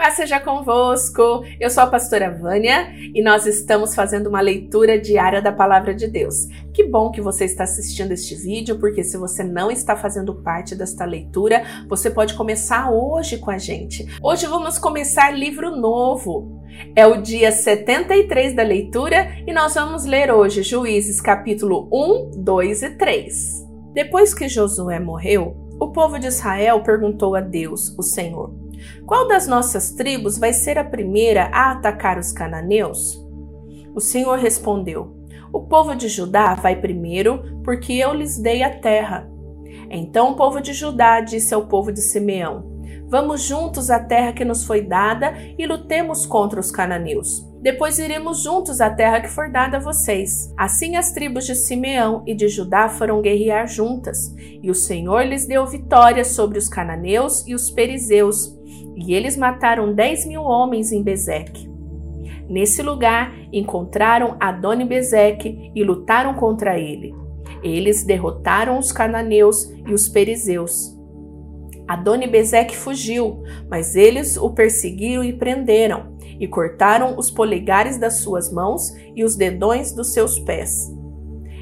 Paz seja convosco. Eu sou a pastora Vânia e nós estamos fazendo uma leitura diária da palavra de Deus. Que bom que você está assistindo este vídeo, porque se você não está fazendo parte desta leitura, você pode começar hoje com a gente. Hoje vamos começar livro novo. É o dia 73 da leitura e nós vamos ler hoje Juízes capítulo 1, 2 e 3. Depois que Josué morreu, o povo de Israel perguntou a Deus, o Senhor: qual das nossas tribos vai ser a primeira a atacar os cananeus? O Senhor respondeu: O povo de Judá vai primeiro, porque eu lhes dei a terra. Então o povo de Judá disse ao povo de Simeão: Vamos juntos à terra que nos foi dada e lutemos contra os cananeus. Depois iremos juntos à terra que for dada a vocês. Assim as tribos de Simeão e de Judá foram guerrear juntas, e o Senhor lhes deu vitória sobre os cananeus e os perizeus, e eles mataram dez mil homens em Bezeque. Nesse lugar encontraram Adoni-Bezeque e lutaram contra ele. Eles derrotaram os cananeus e os perizeus. Adoni-Bezeque fugiu, mas eles o perseguiram e prenderam, e cortaram os polegares das suas mãos e os dedões dos seus pés.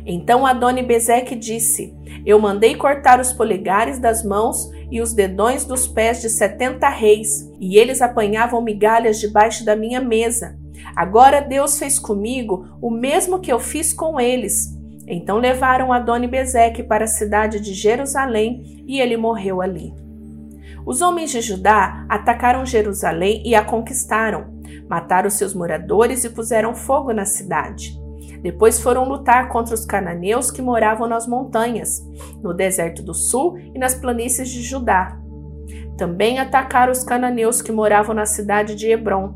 Então Adoni-Bezeque disse: Eu mandei cortar os polegares das mãos e os dedões dos pés de setenta reis, e eles apanhavam migalhas debaixo da minha mesa. Agora Deus fez comigo o mesmo que eu fiz com eles. Então levaram Adoni-Bezeque para a cidade de Jerusalém e ele morreu ali. Os homens de Judá atacaram Jerusalém e a conquistaram. Mataram seus moradores e puseram fogo na cidade. Depois foram lutar contra os cananeus que moravam nas montanhas, no deserto do sul e nas planícies de Judá. Também atacaram os cananeus que moravam na cidade de Hebron,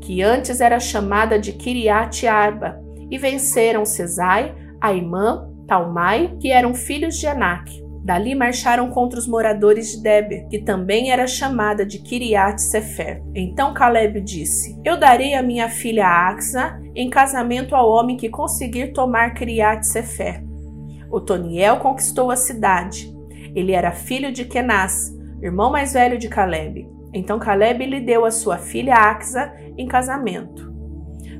que antes era chamada de Kiriat Arba, e venceram Cesai, Aimã, Talmai, que eram filhos de Anak. Dali marcharam contra os moradores de Deber, que também era chamada de Kiriat Sefer. Então Caleb disse: Eu darei a minha filha Axa em casamento ao homem que conseguir tomar Kiriat Sefer. Otoniel conquistou a cidade. Ele era filho de Kenaz, irmão mais velho de Caleb. Então Caleb lhe deu a sua filha Axa em casamento.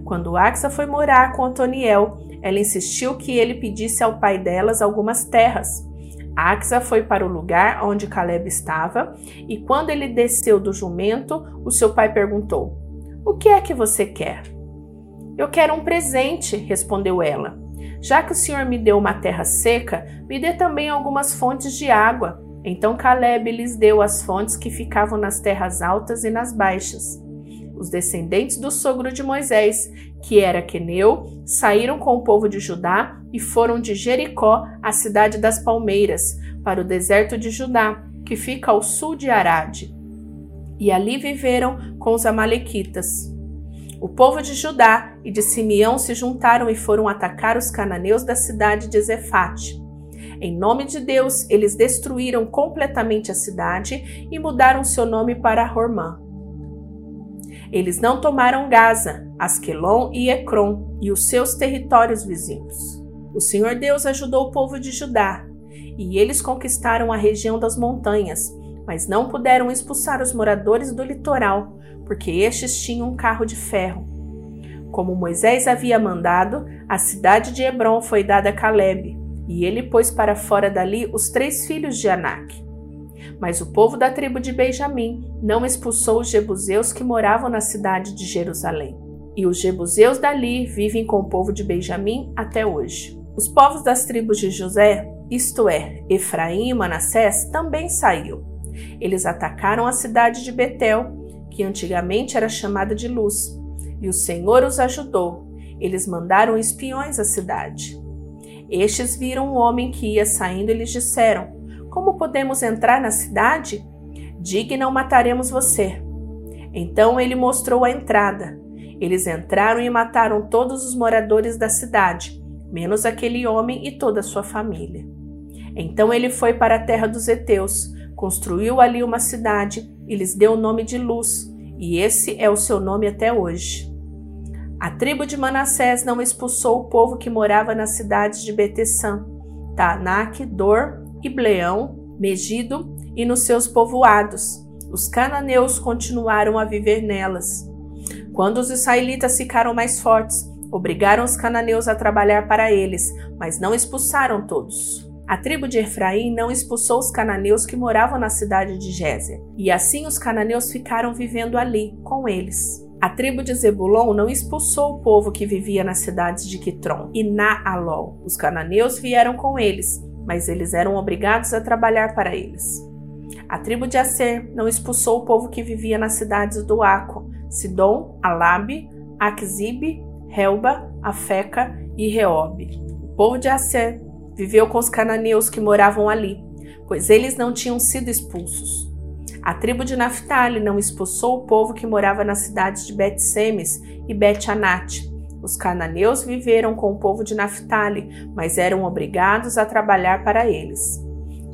Quando Axa foi morar com Otoniel, ela insistiu que ele pedisse ao pai delas algumas terras. Axa foi para o lugar onde Caleb estava, e quando ele desceu do jumento, o seu pai perguntou: O que é que você quer? Eu quero um presente, respondeu ela. Já que o senhor me deu uma terra seca, me dê também algumas fontes de água. Então Caleb lhes deu as fontes que ficavam nas terras altas e nas baixas. Os descendentes do sogro de Moisés, que era Queneu, saíram com o povo de Judá e foram de Jericó à cidade das palmeiras, para o deserto de Judá, que fica ao sul de Arade. E ali viveram com os amalequitas. O povo de Judá e de Simeão se juntaram e foram atacar os cananeus da cidade de Zefate. Em nome de Deus, eles destruíram completamente a cidade e mudaram seu nome para Hormã. Eles não tomaram Gaza, Asquelon e Ecrom e os seus territórios vizinhos. O Senhor Deus ajudou o povo de Judá, e eles conquistaram a região das montanhas, mas não puderam expulsar os moradores do litoral, porque estes tinham um carro de ferro. Como Moisés havia mandado, a cidade de Hebron foi dada a Caleb, e ele pôs para fora dali os três filhos de Anak. Mas o povo da tribo de Benjamim não expulsou os jebuseus que moravam na cidade de Jerusalém. E os jebuseus dali vivem com o povo de Benjamim até hoje. Os povos das tribos de José, isto é, Efraim e Manassés, também saíram. Eles atacaram a cidade de Betel, que antigamente era chamada de Luz, e o Senhor os ajudou. Eles mandaram espiões à cidade. Estes viram um homem que ia saindo e lhes disseram: como podemos entrar na cidade? Diga e não mataremos você. Então ele mostrou a entrada. Eles entraram e mataram todos os moradores da cidade, menos aquele homem e toda a sua família. Então ele foi para a terra dos heteus, construiu ali uma cidade e lhes deu o nome de Luz, e esse é o seu nome até hoje. A tribo de Manassés não expulsou o povo que morava nas cidades de Betesã, Tanak, Dor Ibleão, Megido e nos seus povoados, os cananeus continuaram a viver nelas. Quando os israelitas ficaram mais fortes, obrigaram os cananeus a trabalhar para eles, mas não expulsaram todos. A tribo de Efraim não expulsou os cananeus que moravam na cidade de Gézer, e assim os cananeus ficaram vivendo ali com eles. A tribo de Zebulon não expulsou o povo que vivia nas cidades de Quitron e Naalol. Os cananeus vieram com eles, mas eles eram obrigados a trabalhar para eles. A tribo de Aser não expulsou o povo que vivia nas cidades do Aco, Sidom, Alabe, Aquzibe, Helba, Afeca e Reobe. O povo de Aser viveu com os cananeus que moravam ali, pois eles não tinham sido expulsos. A tribo de Naphtali não expulsou o povo que morava nas cidades de Bet-Semes e Bet-Anat. Os cananeus viveram com o povo de Naphtali, mas eram obrigados a trabalhar para eles.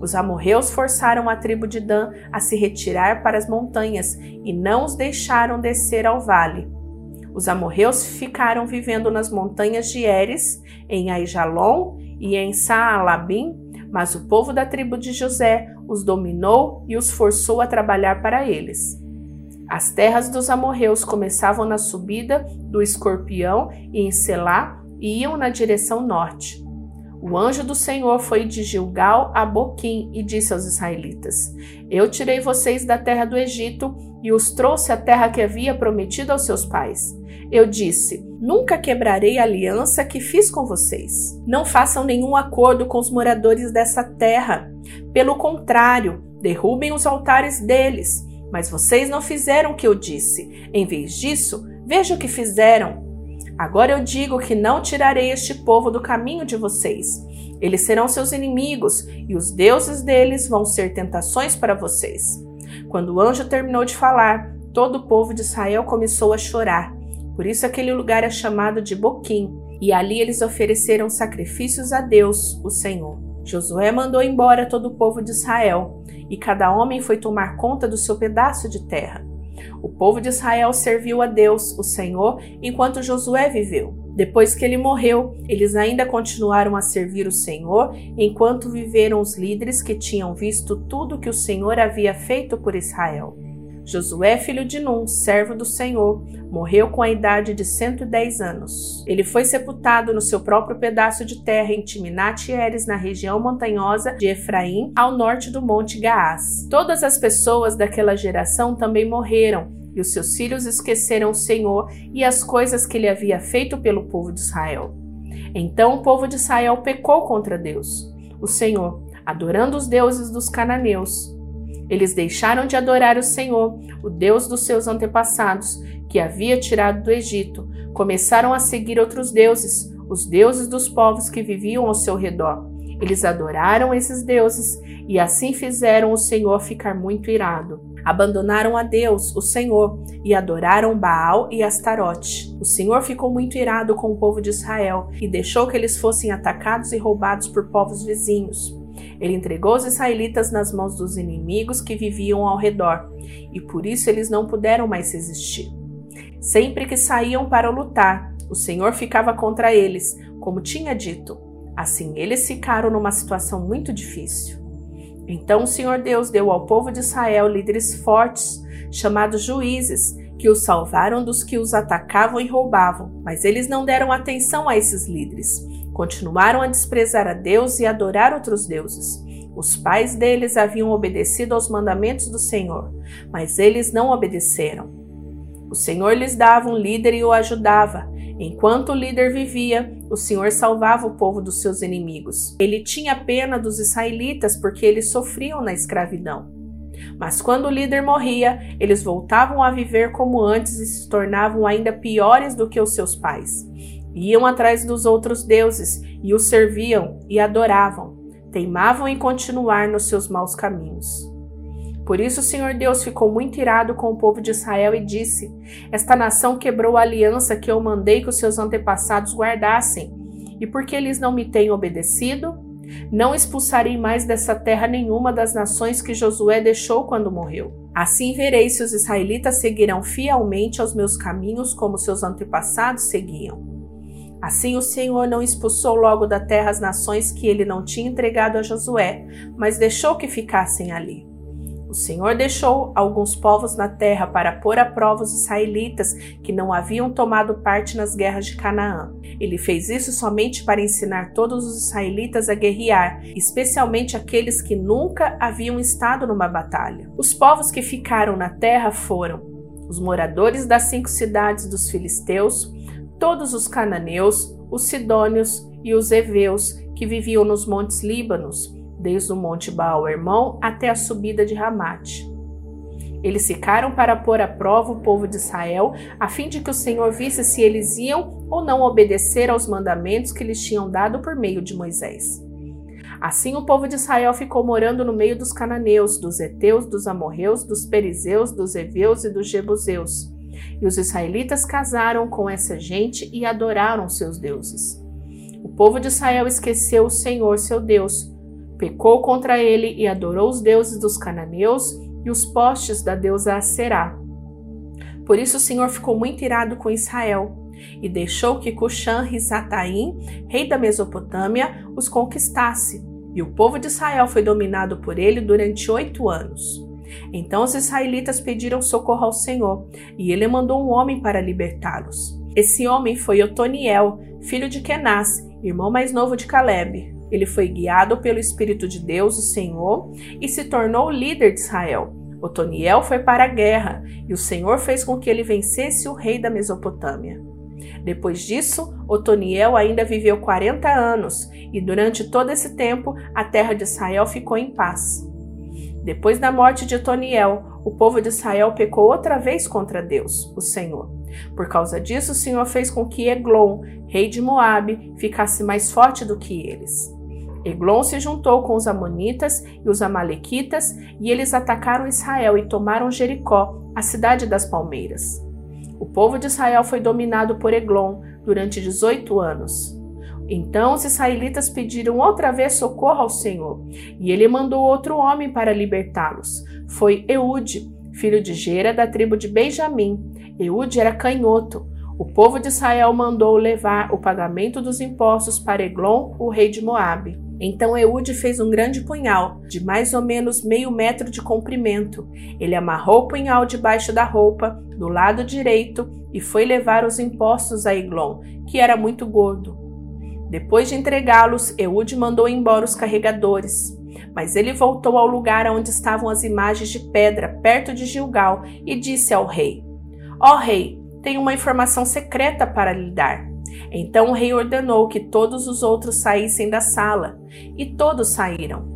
Os amorreus forçaram a tribo de Dan a se retirar para as montanhas e não os deixaram descer ao vale. Os amorreus ficaram vivendo nas montanhas de Eres, em Aijalon e em Saalabim, mas o povo da tribo de José os dominou e os forçou a trabalhar para eles. As terras dos amorreus começavam na subida do Escorpião e em Selá e iam na direção norte. O anjo do Senhor foi de Gilgal a Boquim e disse aos israelitas: Eu tirei vocês da terra do Egito e os trouxe à terra que havia prometido aos seus pais. Eu disse: Nunca quebrarei a aliança que fiz com vocês. Não façam nenhum acordo com os moradores dessa terra. Pelo contrário, derrubem os altares deles. Mas vocês não fizeram o que eu disse. Em vez disso, veja o que fizeram. Agora eu digo que não tirarei este povo do caminho de vocês. Eles serão seus inimigos e os deuses deles vão ser tentações para vocês. Quando o anjo terminou de falar, todo o povo de Israel começou a chorar. Por isso aquele lugar é chamado de Boquim, e ali eles ofereceram sacrifícios a Deus, o Senhor. Josué mandou embora todo o povo de Israel, e cada homem foi tomar conta do seu pedaço de terra. O povo de Israel serviu a Deus, o Senhor, enquanto Josué viveu. Depois que ele morreu, eles ainda continuaram a servir o Senhor, enquanto viveram os líderes que tinham visto tudo que o Senhor havia feito por Israel. Josué, filho de Num, servo do Senhor, morreu com a idade de 110 anos. Ele foi sepultado no seu próprio pedaço de terra em Timnat Eres, na região montanhosa de Efraim, ao norte do Monte Gaás. Todas as pessoas daquela geração também morreram, e os seus filhos esqueceram o Senhor e as coisas que ele havia feito pelo povo de Israel. Então o povo de Israel pecou contra Deus, o Senhor, adorando os deuses dos cananeus eles deixaram de adorar o Senhor, o Deus dos seus antepassados, que havia tirado do Egito. Começaram a seguir outros deuses, os deuses dos povos que viviam ao seu redor. Eles adoraram esses deuses e assim fizeram o Senhor ficar muito irado. Abandonaram a Deus, o Senhor, e adoraram Baal e Astarote. O Senhor ficou muito irado com o povo de Israel e deixou que eles fossem atacados e roubados por povos vizinhos. Ele entregou os israelitas nas mãos dos inimigos que viviam ao redor, e por isso eles não puderam mais resistir. Sempre que saíam para lutar, o Senhor ficava contra eles, como tinha dito. Assim, eles ficaram numa situação muito difícil. Então o Senhor Deus deu ao povo de Israel líderes fortes, chamados juízes, que os salvaram dos que os atacavam e roubavam, mas eles não deram atenção a esses líderes Continuaram a desprezar a Deus e adorar outros deuses. Os pais deles haviam obedecido aos mandamentos do Senhor, mas eles não obedeceram. O Senhor lhes dava um líder e o ajudava. Enquanto o líder vivia, o Senhor salvava o povo dos seus inimigos. Ele tinha pena dos israelitas porque eles sofriam na escravidão. Mas quando o líder morria, eles voltavam a viver como antes e se tornavam ainda piores do que os seus pais. Iam atrás dos outros deuses e os serviam e adoravam. Teimavam em continuar nos seus maus caminhos. Por isso o Senhor Deus ficou muito irado com o povo de Israel e disse: Esta nação quebrou a aliança que eu mandei que os seus antepassados guardassem. E porque eles não me têm obedecido, não expulsarei mais dessa terra nenhuma das nações que Josué deixou quando morreu. Assim verei se os israelitas seguirão fielmente aos meus caminhos como seus antepassados seguiam. Assim o Senhor não expulsou logo da terra as nações que ele não tinha entregado a Josué, mas deixou que ficassem ali. O Senhor deixou alguns povos na terra para pôr à prova os israelitas que não haviam tomado parte nas guerras de Canaã. Ele fez isso somente para ensinar todos os israelitas a guerrear, especialmente aqueles que nunca haviam estado numa batalha. Os povos que ficaram na terra foram os moradores das cinco cidades dos filisteus, todos os cananeus, os sidônios e os heveus que viviam nos montes Líbanos, desde o monte Baal Hermão até a subida de Ramate. Eles ficaram para pôr à prova o povo de Israel, a fim de que o Senhor visse se eles iam ou não obedecer aos mandamentos que lhes tinham dado por meio de Moisés. Assim o povo de Israel ficou morando no meio dos cananeus, dos heteus, dos amorreus, dos perizeus, dos heveus e dos jebuseus. E os israelitas casaram com essa gente e adoraram seus deuses. O povo de Israel esqueceu o Senhor, seu Deus, pecou contra ele e adorou os deuses dos cananeus e os postes da deusa Aserá. Por isso o Senhor ficou muito irado com Israel e deixou que Cuxã-Risataim, rei da Mesopotâmia, os conquistasse. E o povo de Israel foi dominado por ele durante oito anos. Então os israelitas pediram socorro ao Senhor, e ele mandou um homem para libertá-los. Esse homem foi Otoniel, filho de Kenaz, irmão mais novo de Caleb. Ele foi guiado pelo Espírito de Deus, o Senhor, e se tornou líder de Israel. Otoniel foi para a guerra, e o Senhor fez com que ele vencesse o rei da Mesopotâmia. Depois disso, Otoniel ainda viveu 40 anos, e durante todo esse tempo a terra de Israel ficou em paz. Depois da morte de Otoniel, o povo de Israel pecou outra vez contra Deus, o Senhor. Por causa disso, o Senhor fez com que Eglon, rei de Moabe, ficasse mais forte do que eles. Eglon se juntou com os Amonitas e os Amalequitas e eles atacaram Israel e tomaram Jericó, a cidade das palmeiras. O povo de Israel foi dominado por Eglon durante 18 anos. Então os israelitas pediram outra vez socorro ao Senhor, e ele mandou outro homem para libertá-los. Foi Eude, filho de Gera, da tribo de Benjamim. Eude era canhoto. O povo de Israel mandou levar o pagamento dos impostos para Eglon, o rei de Moabe. Então Eude fez um grande punhal, de mais ou menos meio metro de comprimento. Ele amarrou o punhal debaixo da roupa, do lado direito, e foi levar os impostos a Eglon, que era muito gordo. Depois de entregá-los, Eude mandou embora os carregadores. Mas ele voltou ao lugar onde estavam as imagens de pedra, perto de Gilgal, e disse ao rei: Ó oh, rei, tenho uma informação secreta para lhe dar. Então o rei ordenou que todos os outros saíssem da sala, e todos saíram.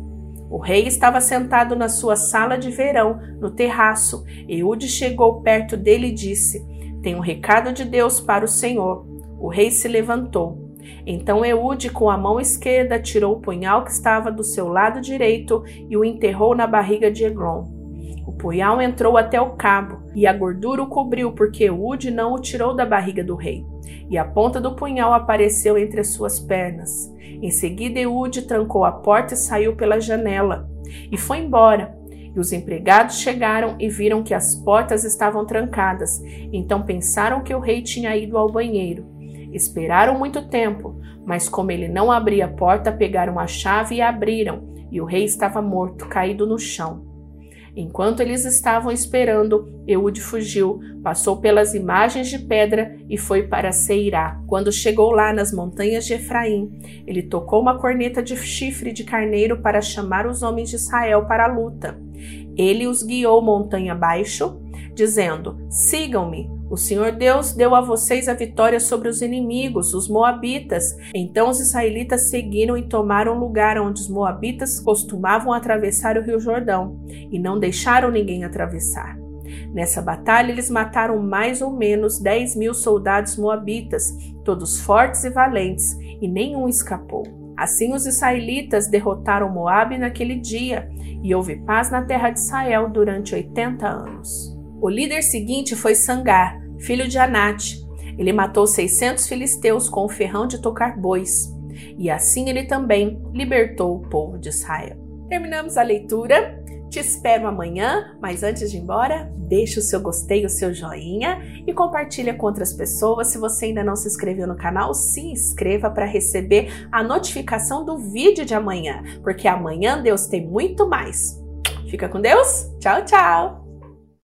O rei estava sentado na sua sala de verão, no terraço. Eude chegou perto dele e disse: Tenho um recado de Deus para o Senhor. O rei se levantou. Então Eude, com a mão esquerda, tirou o punhal que estava do seu lado direito e o enterrou na barriga de Eglon. O punhal entrou até o cabo, e a gordura o cobriu, porque Eude não o tirou da barriga do rei. E a ponta do punhal apareceu entre as suas pernas. Em seguida, Eude trancou a porta e saiu pela janela. E foi embora. E os empregados chegaram e viram que as portas estavam trancadas. Então pensaram que o rei tinha ido ao banheiro. Esperaram muito tempo, mas como ele não abria a porta, pegaram a chave e abriram, e o rei estava morto, caído no chão. Enquanto eles estavam esperando, Eude fugiu, passou pelas imagens de pedra e foi para Seirá. Quando chegou lá nas montanhas de Efraim, ele tocou uma corneta de chifre de carneiro para chamar os homens de Israel para a luta. Ele os guiou montanha abaixo, dizendo: Sigam-me. O Senhor Deus deu a vocês a vitória sobre os inimigos, os Moabitas. Então os israelitas seguiram e tomaram lugar onde os Moabitas costumavam atravessar o rio Jordão, e não deixaram ninguém atravessar. Nessa batalha, eles mataram mais ou menos 10 mil soldados moabitas, todos fortes e valentes, e nenhum escapou. Assim, os israelitas derrotaram Moabe naquele dia, e houve paz na terra de Israel durante 80 anos. O líder seguinte foi Sangar, filho de Anate. Ele matou 600 filisteus com o ferrão de tocar bois, e assim ele também libertou o povo de Israel. Terminamos a leitura. Te espero amanhã, mas antes de ir embora, deixa o seu gostei, o seu joinha e compartilha com outras pessoas. Se você ainda não se inscreveu no canal, se inscreva para receber a notificação do vídeo de amanhã, porque amanhã Deus tem muito mais. Fica com Deus. Tchau, tchau.